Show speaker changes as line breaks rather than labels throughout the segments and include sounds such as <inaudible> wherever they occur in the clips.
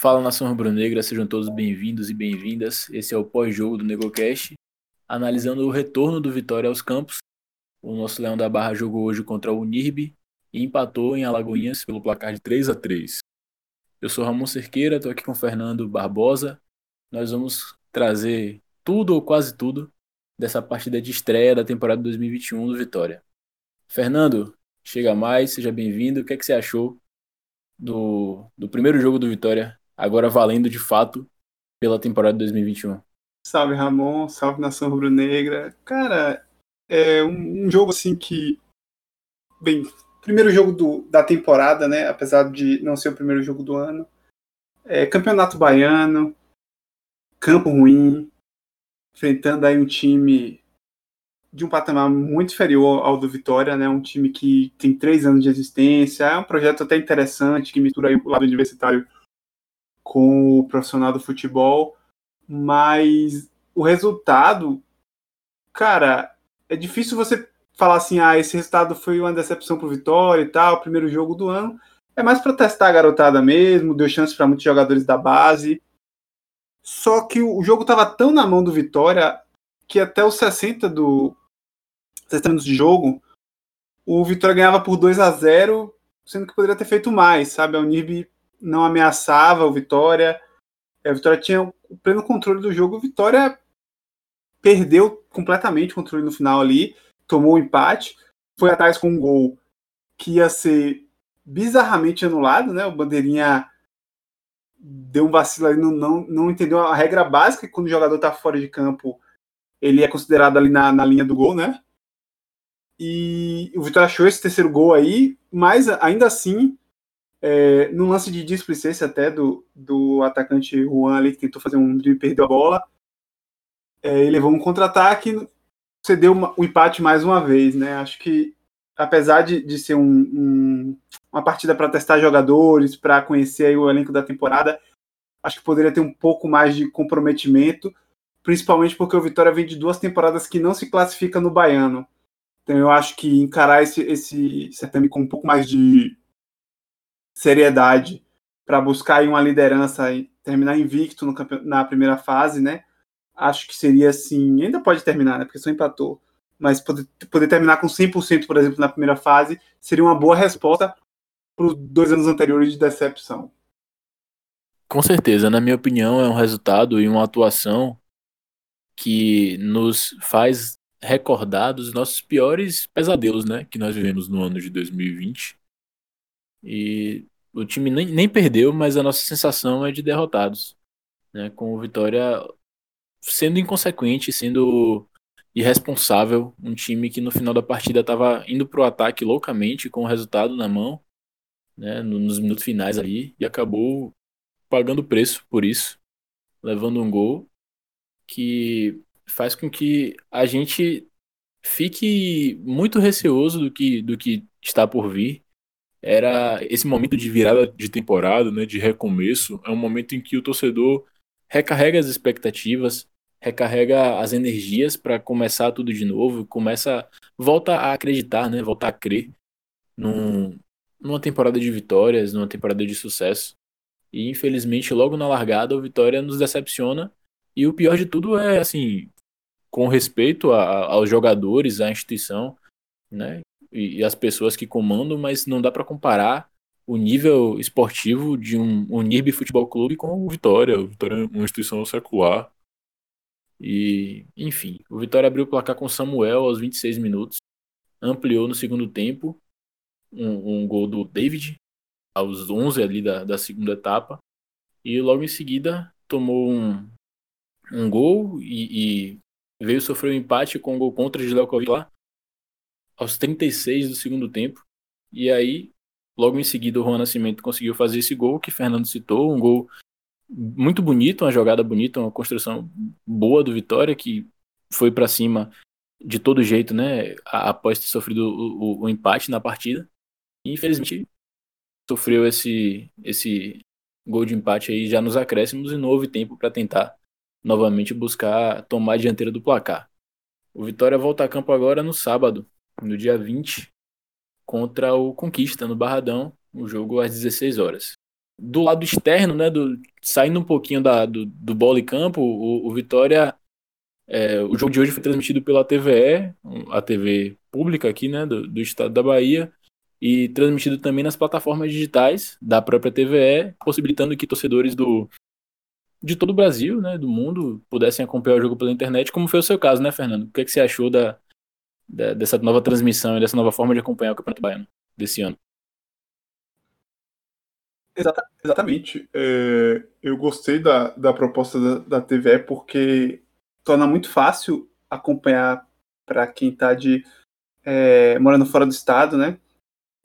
Fala nação rubro-negra, sejam todos bem-vindos e bem-vindas. Esse é o pós-jogo do NegoCast, analisando o retorno do Vitória aos campos. O nosso Leão da Barra jogou hoje contra o Unirbe e empatou em Alagoinhas pelo placar de 3 a 3. Eu sou Ramon Cerqueira, estou aqui com Fernando Barbosa. Nós vamos trazer tudo ou quase tudo dessa partida de estreia da temporada 2021 do Vitória. Fernando, chega mais, seja bem-vindo. O que, é que você achou do, do primeiro jogo do Vitória, agora valendo de fato pela temporada 2021?
Salve Ramon, salve nação rubro-negra. Cara, é um, um, jogo assim que. Bem, primeiro jogo do, da temporada, né? Apesar de não ser o primeiro jogo do ano. É, campeonato baiano, campo ruim, enfrentando aí um time de um patamar muito inferior ao do Vitória, né? Um time que tem três anos de existência, é um projeto até interessante que mistura aí o lado universitário com o profissional do futebol, mas o resultado, cara, é difícil você falar assim, ah, esse resultado foi uma decepção pro Vitória e tal, primeiro jogo do ano. É mais para testar a garotada mesmo, deu chance para muitos jogadores da base. Só que o jogo estava tão na mão do Vitória que até os 60 do 60 minutos de jogo, o Vitória ganhava por 2 a 0 sendo que poderia ter feito mais, sabe? A Unib não ameaçava o Vitória, a Vitória tinha o pleno controle do jogo, o Vitória perdeu completamente o controle no final ali, tomou o um empate, foi atrás com um gol que ia ser bizarramente anulado, né? O Bandeirinha deu um vacilo ali, não, não, não entendeu a regra básica, que quando o jogador está fora de campo, ele é considerado ali na, na linha do gol, né? E o Vitória achou esse terceiro gol aí, mas ainda assim, é, no lance de displicência até do, do atacante Juan ali, que tentou fazer um drible e perdeu a bola, é, ele levou um contra-ataque, cedeu o empate mais uma vez, né? Acho que, apesar de, de ser um, um, uma partida para testar jogadores, para conhecer o elenco da temporada, acho que poderia ter um pouco mais de comprometimento, principalmente porque o Vitória vem de duas temporadas que não se classifica no Baiano. Então eu acho que encarar esse, esse certame com um pouco mais de seriedade para buscar uma liderança e terminar invicto na primeira fase, né? Acho que seria assim, ainda pode terminar, né? Porque só empatou. Mas poder, poder terminar com 100%, por exemplo, na primeira fase, seria uma boa resposta para os dois anos anteriores de decepção.
Com certeza, na minha opinião, é um resultado e uma atuação que nos faz recordar dos nossos piores pesadelos, né, que nós vivemos no ano de 2020. E o time nem, nem perdeu, mas a nossa sensação é de derrotados, né, com o Vitória sendo inconsequente, sendo irresponsável, um time que no final da partida estava indo para o ataque loucamente com o resultado na mão, né, nos minutos finais ali, e acabou pagando preço por isso, levando um gol que faz com que a gente fique muito receoso do que, do que está por vir. Era esse momento de virada de temporada, né, de recomeço, é um momento em que o torcedor recarrega as expectativas, recarrega as energias para começar tudo de novo, começa volta a acreditar, né, volta a crer num, numa temporada de vitórias, numa temporada de sucesso. E infelizmente, logo na largada, o Vitória nos decepciona. E o pior de tudo é, assim, com respeito a, aos jogadores, à instituição, né? E, e as pessoas que comandam, mas não dá para comparar o nível esportivo de um, um NIRB Futebol Clube com o Vitória. O Vitória é uma instituição secular. E, enfim, o Vitória abriu o placar com Samuel aos 26 minutos, ampliou no segundo tempo, um, um gol do David, aos 11 ali da, da segunda etapa, e logo em seguida tomou um, um gol e, e veio sofrer um empate com um gol contra de Leokovic lá, aos 36 do segundo tempo, e aí, logo em seguida, o Juan Nascimento conseguiu fazer esse gol que Fernando citou, um gol muito bonito, uma jogada bonita, uma construção boa do Vitória, que foi para cima de todo jeito, né, após ter sofrido o, o, o empate na partida. E, infelizmente, sofreu esse, esse gol de empate aí já nos acréscimos e não houve tempo para tentar novamente buscar tomar a dianteira do placar. O Vitória volta a campo agora no sábado, no dia 20, contra o Conquista, no Barradão, o jogo às 16 horas. do lado externo, né, do, saindo um pouquinho da, do, do bola e campo, o, o Vitória, é, o jogo de hoje foi transmitido pela TVE, a TV pública aqui, né, do, do estado da Bahia, e transmitido também nas plataformas digitais da própria TVE, possibilitando que torcedores do de todo o Brasil, né, do mundo, pudessem acompanhar o jogo pela internet, como foi o seu caso, né, Fernando? O que, é que você achou da, dessa nova transmissão e dessa nova forma de acompanhar o Campeonato Baiano desse ano?
Exatamente. É, eu gostei da, da proposta da, da TVE porque torna muito fácil acompanhar para quem está de é, morando fora do estado, né?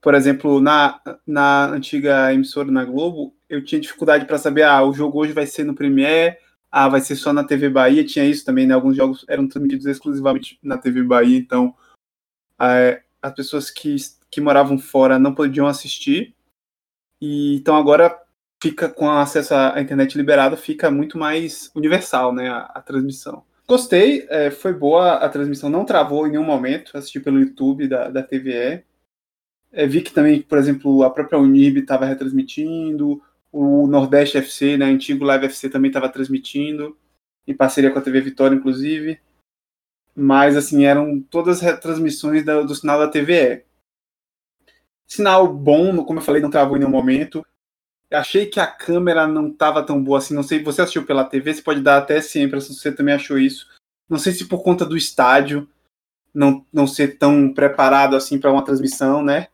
Por exemplo, na, na antiga emissora na Globo, eu tinha dificuldade para saber, ah, o jogo hoje vai ser no Premiere, ah, vai ser só na TV Bahia, tinha isso também, né? Alguns jogos eram transmitidos exclusivamente na TV Bahia, então é, as pessoas que, que moravam fora não podiam assistir. E então agora fica com acesso à internet liberada, fica muito mais universal, né, a, a transmissão. Gostei, é, foi boa a transmissão, não travou em nenhum momento, assisti pelo YouTube da, da TVE. É, vi que também, por exemplo, a própria Unib estava retransmitindo, o Nordeste FC, né, antigo Live FC também estava transmitindo, em parceria com a TV Vitória, inclusive. Mas, assim, eram todas retransmissões do, do sinal da TVE. Sinal bom, como eu falei, não travou em nenhum momento. Achei que a câmera não estava tão boa assim. Não sei, você assistiu pela TV, você pode dar até sempre se você também achou isso. Não sei se por conta do estádio não, não ser tão preparado assim para uma transmissão, né?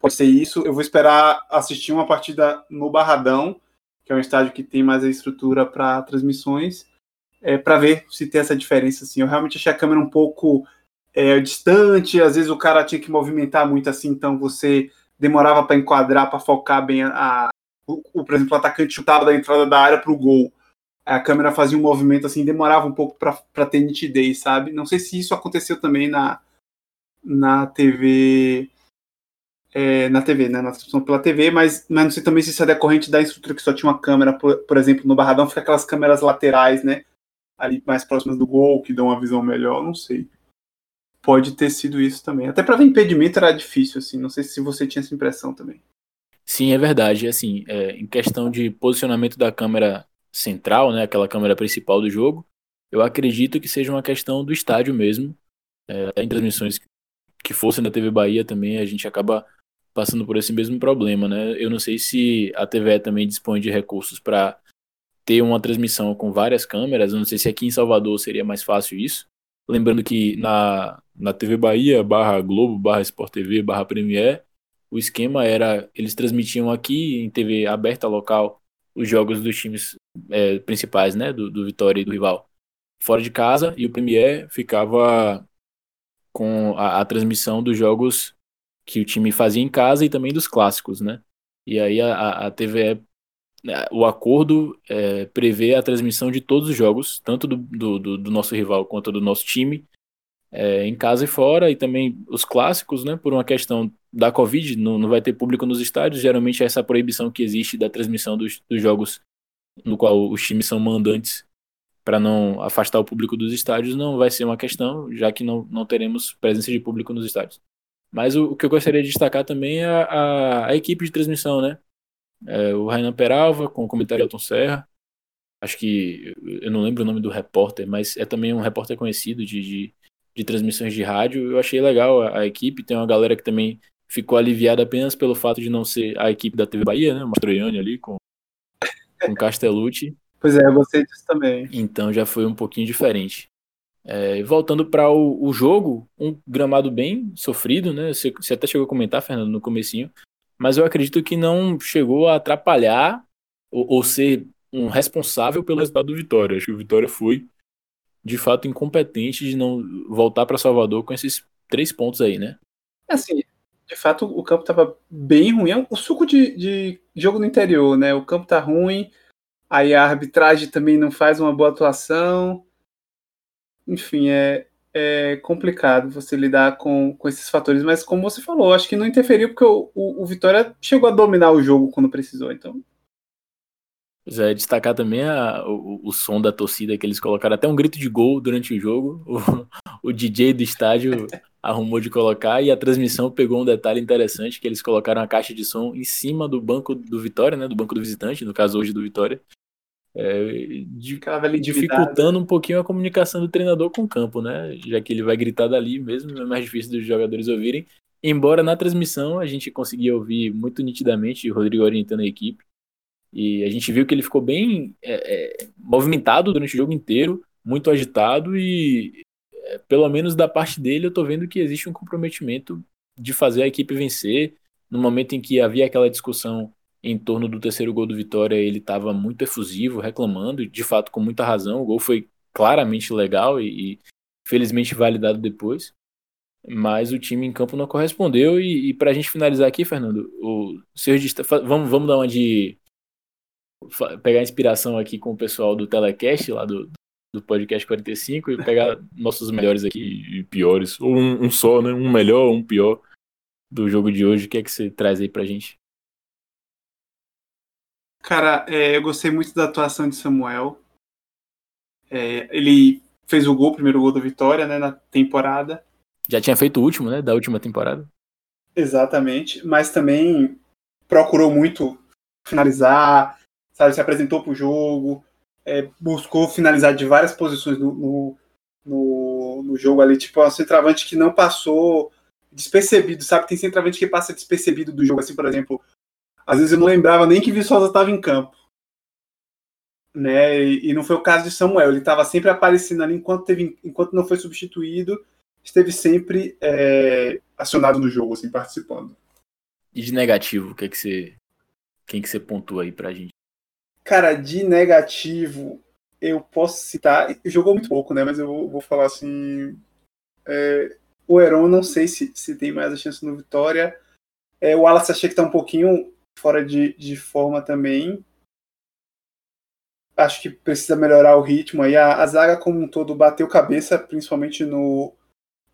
Pode ser isso. Eu vou esperar assistir uma partida no Barradão, que é um estádio que tem mais a estrutura para transmissões, é, para ver se tem essa diferença. Assim. Eu realmente achei a câmera um pouco é, distante, às vezes o cara tinha que movimentar muito assim, então você demorava para enquadrar, para focar bem a, o, o, por exemplo, o atacante chutava da entrada da área para o gol. A câmera fazia um movimento assim, demorava um pouco para ter nitidez, sabe? Não sei se isso aconteceu também na, na TV. É, na TV, né? Na transmissão pela TV, mas, mas não sei também se isso é decorrente da estrutura que só tinha uma câmera, por, por exemplo, no Barradão fica aquelas câmeras laterais, né? Ali mais próximas do gol, que dão uma visão melhor, não sei pode ter sido isso também. Até para ver impedimento era difícil, assim. Não sei se você tinha essa impressão também.
Sim, é verdade. Assim, é, em questão de posicionamento da câmera central, né, aquela câmera principal do jogo, eu acredito que seja uma questão do estádio mesmo. É, em transmissões que fossem da TV Bahia também, a gente acaba passando por esse mesmo problema, né? Eu não sei se a TVE também dispõe de recursos para ter uma transmissão com várias câmeras. Eu não sei se aqui em Salvador seria mais fácil isso. Lembrando que na, na TV Bahia, barra Globo, barra Sport TV, barra Premier, o esquema era, eles transmitiam aqui em TV aberta local os jogos dos times é, principais, né, do, do Vitória e do rival, fora de casa, e o Premier ficava com a, a transmissão dos jogos que o time fazia em casa e também dos clássicos, né? E aí a, a TVE, né, o acordo é, prevê a transmissão de todos os jogos, tanto do, do, do nosso rival quanto do nosso time, é, em casa e fora, e também os clássicos, né, por uma questão da Covid, não, não vai ter público nos estádios, geralmente é essa proibição que existe da transmissão dos, dos jogos no qual os times são mandantes para não afastar o público dos estádios, não vai ser uma questão, já que não, não teremos presença de público nos estádios. Mas o, o que eu gostaria de destacar também é a, a, a equipe de transmissão, né? É, o Rainan Peralva, com o comentário Elton Serra, acho que eu não lembro o nome do repórter, mas é também um repórter conhecido de, de de transmissões de rádio. Eu achei legal a, a, equipe. Tem uma galera que também ficou aliviada apenas pelo fato de não ser a equipe da TV Bahia, né? Mastroianni ali com, com Castellucci.
Pois é, eu gostei disso também.
Então já foi um pouquinho diferente. É, voltando para o, o, jogo, um gramado bem sofrido, né? Você, você, até chegou a comentar, Fernando, no comecinho, mas eu acredito que não chegou a atrapalhar ou, ou ser um responsável pelo resultado do Vitória. Acho que o Vitória foi de fato incompetente de não voltar para Salvador com esses três pontos aí, né?
É assim, de fato o campo estava bem ruim. É o suco de, de, jogo no interior, né? O campo tá ruim, aí a arbitragem também não faz uma boa atuação. Enfim, é, é complicado você lidar com, com esses fatores, mas como você falou, acho que não interferiu porque o, o, o Vitória chegou a dominar o jogo quando precisou, então.
Pois é, destacar também a, o, o, som da torcida que eles colocaram. Até um grito de gol durante o jogo. <laughs> O, o DJ do estádio arrumou de colocar e a transmissão pegou um detalhe interessante que eles colocaram a caixa de som em cima do banco do Vitória, né, do banco do visitante, no caso hoje do Vitória, é, dificultando um pouquinho a comunicação do treinador com o campo, né, já que ele vai gritar dali mesmo, é mais difícil dos jogadores ouvirem. Embora na transmissão a gente conseguia ouvir muito nitidamente o Rodrigo orientando a equipe e a gente viu que ele ficou bem é, é, movimentado durante o jogo inteiro, muito agitado e pelo menos da parte dele, eu tô vendo que existe um comprometimento de fazer a equipe vencer. No momento em que havia aquela discussão em torno do terceiro gol do Vitória, ele estava muito efusivo, reclamando, de fato com muita razão. O gol foi claramente legal e, e felizmente validado depois. Mas o time em campo não correspondeu. E, e para a gente finalizar aqui, Fernando, o senhor vamos, vamos dar uma de pegar inspiração aqui com o pessoal do Telecast, lá do, do podcast 45 e pegar <laughs> nossos melhores aqui e piores. Ou um, um, só, né? Um melhor, um pior do jogo de hoje. O que é que você traz aí pra gente?
Cara, é, eu gostei muito da atuação de Samuel. É, ele fez o gol, o primeiro gol da vitória, né, na temporada.
Já tinha feito o último, né, da última temporada.
Exatamente, mas também procurou muito finalizar, sabe, se apresentou pro jogo, é, buscou finalizar de várias posições no, no, no, no jogo ali, tipo, um centroavante que não passou despercebido, sabe? Tem centroavante que passa despercebido do jogo, assim, por exemplo. Às vezes eu não lembrava nem que Viçosa estava em campo. Né? E, e, não foi o caso de Samuel, ele estava sempre aparecendo ali enquanto, teve, enquanto não foi substituído, esteve sempre é, acionado no jogo, assim, participando.
E de negativo, o que é que você. Quem que você pontua aí pra gente?
Cara, de negativo, eu posso citar. Jogou muito pouco, né? Mas eu vou, vou falar assim. É, o Heron, não sei se, se tem mais a chance no Vitória. É, o Wallace achei que tá um pouquinho fora de, de forma também. Acho que precisa melhorar o ritmo aí. A, a zaga, como um todo, bateu cabeça, principalmente no,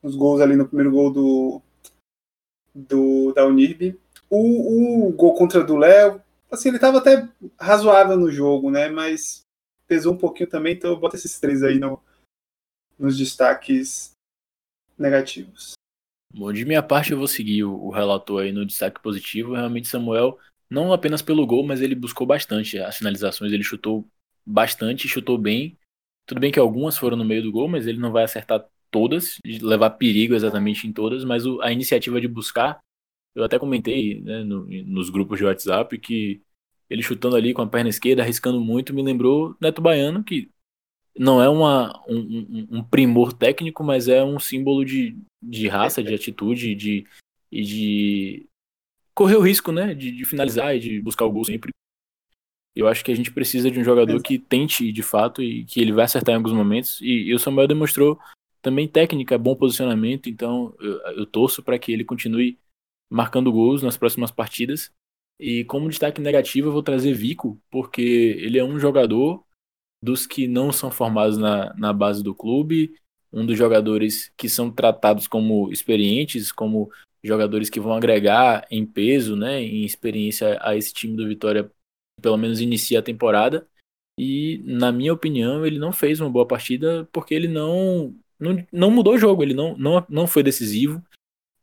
nos gols ali no primeiro gol do, do da Unirb. O, o gol contra do Léo, assim, ele estava até razoável no jogo, né? Mas pesou um pouquinho também, então eu boto esses três aí no, nos destaques negativos.
Bom, de minha parte eu vou seguir o, o relator aí no destaque positivo. Realmente Samuel, não apenas pelo gol, mas ele buscou bastante as finalizações, ele chutou bastante, chutou bem. Tudo bem que algumas foram no meio do gol, mas ele não vai acertar todas, levar perigo exatamente em todas, mas o, a iniciativa de buscar eu até comentei né, no, nos grupos de WhatsApp que ele chutando ali com a perna esquerda, arriscando muito, me lembrou Neto Baiano, que não é uma, um, um, primor técnico, mas é um símbolo de, de raça, de atitude de, e de correr o risco né, de, de finalizar e de buscar o gol sempre. Eu acho que a gente precisa de um jogador que tente de fato e que ele vai acertar em alguns momentos. E, e o Samuel demonstrou também técnica, bom posicionamento, então eu, eu torço para que ele continue marcando gols nas próximas partidas. E como destaque negativo, eu vou trazer Vico, porque ele é um jogador dos que não são formados na, na base do clube, um dos jogadores que são tratados como experientes, como jogadores que vão agregar em peso, né, em experiência a esse time do Vitória, pelo menos inicia a temporada. E, na minha opinião, ele não fez uma boa partida porque ele não, não, não mudou o jogo, ele não, não, não foi decisivo.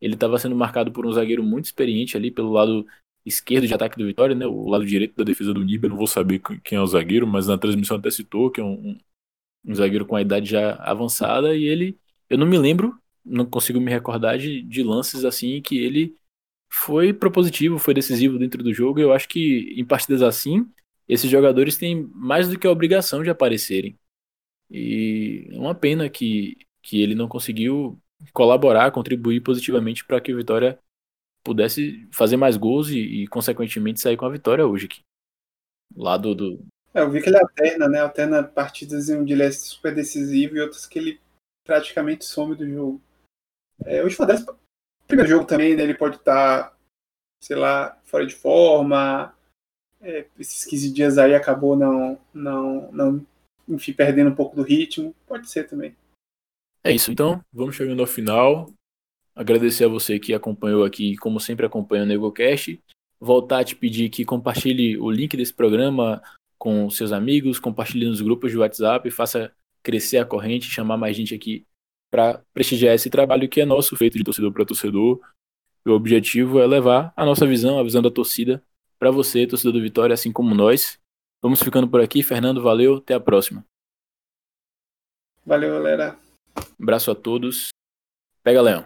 Ele estava sendo marcado por um zagueiro muito experiente ali pelo lado esquerdo de ataque do Vitória, né? O lado direito da defesa do Níbia, não vou saber quem é o zagueiro, mas na transmissão até citou que é um, um zagueiro com a idade já avançada e ele, eu não me lembro, não consigo me recordar de, de lances assim que ele foi propositivo, foi decisivo dentro do jogo. Eu acho que em partidas assim, esses jogadores têm mais do que a obrigação de aparecerem. E é uma pena que, que ele não conseguiu colaborar, contribuir positivamente para que o Vitória pudesse fazer mais gols e, e, consequentemente, sair com a vitória hoje aqui. Lado do.
É, eu vi que ele alterna, né? Alterna partidas onde ele é super decisivo e outras que ele praticamente some do jogo. É, hoje foi primeiro jogo também, né? Ele pode estar, tá, sei lá, fora de forma. É, esses 15 dias aí acabou não, não, não, enfim, perdendo um pouco do ritmo. Pode ser também.
É isso, então, vamos chegando ao final. Agradecer a você que acompanhou aqui, como sempre acompanha o NegoCast. Voltar a te pedir que compartilhe o link desse programa com seus amigos, compartilhe nos grupos de WhatsApp, faça crescer a corrente, chamar mais gente aqui para prestigiar esse trabalho que é nosso, feito de torcedor para torcedor. O objetivo é levar a nossa visão, a visão da torcida, para você, torcedor do Vitória, assim como nós. Vamos ficando por aqui. Fernando, valeu. Até a próxima.
Valeu, galera.
Abraço a todos. Pega, Leão.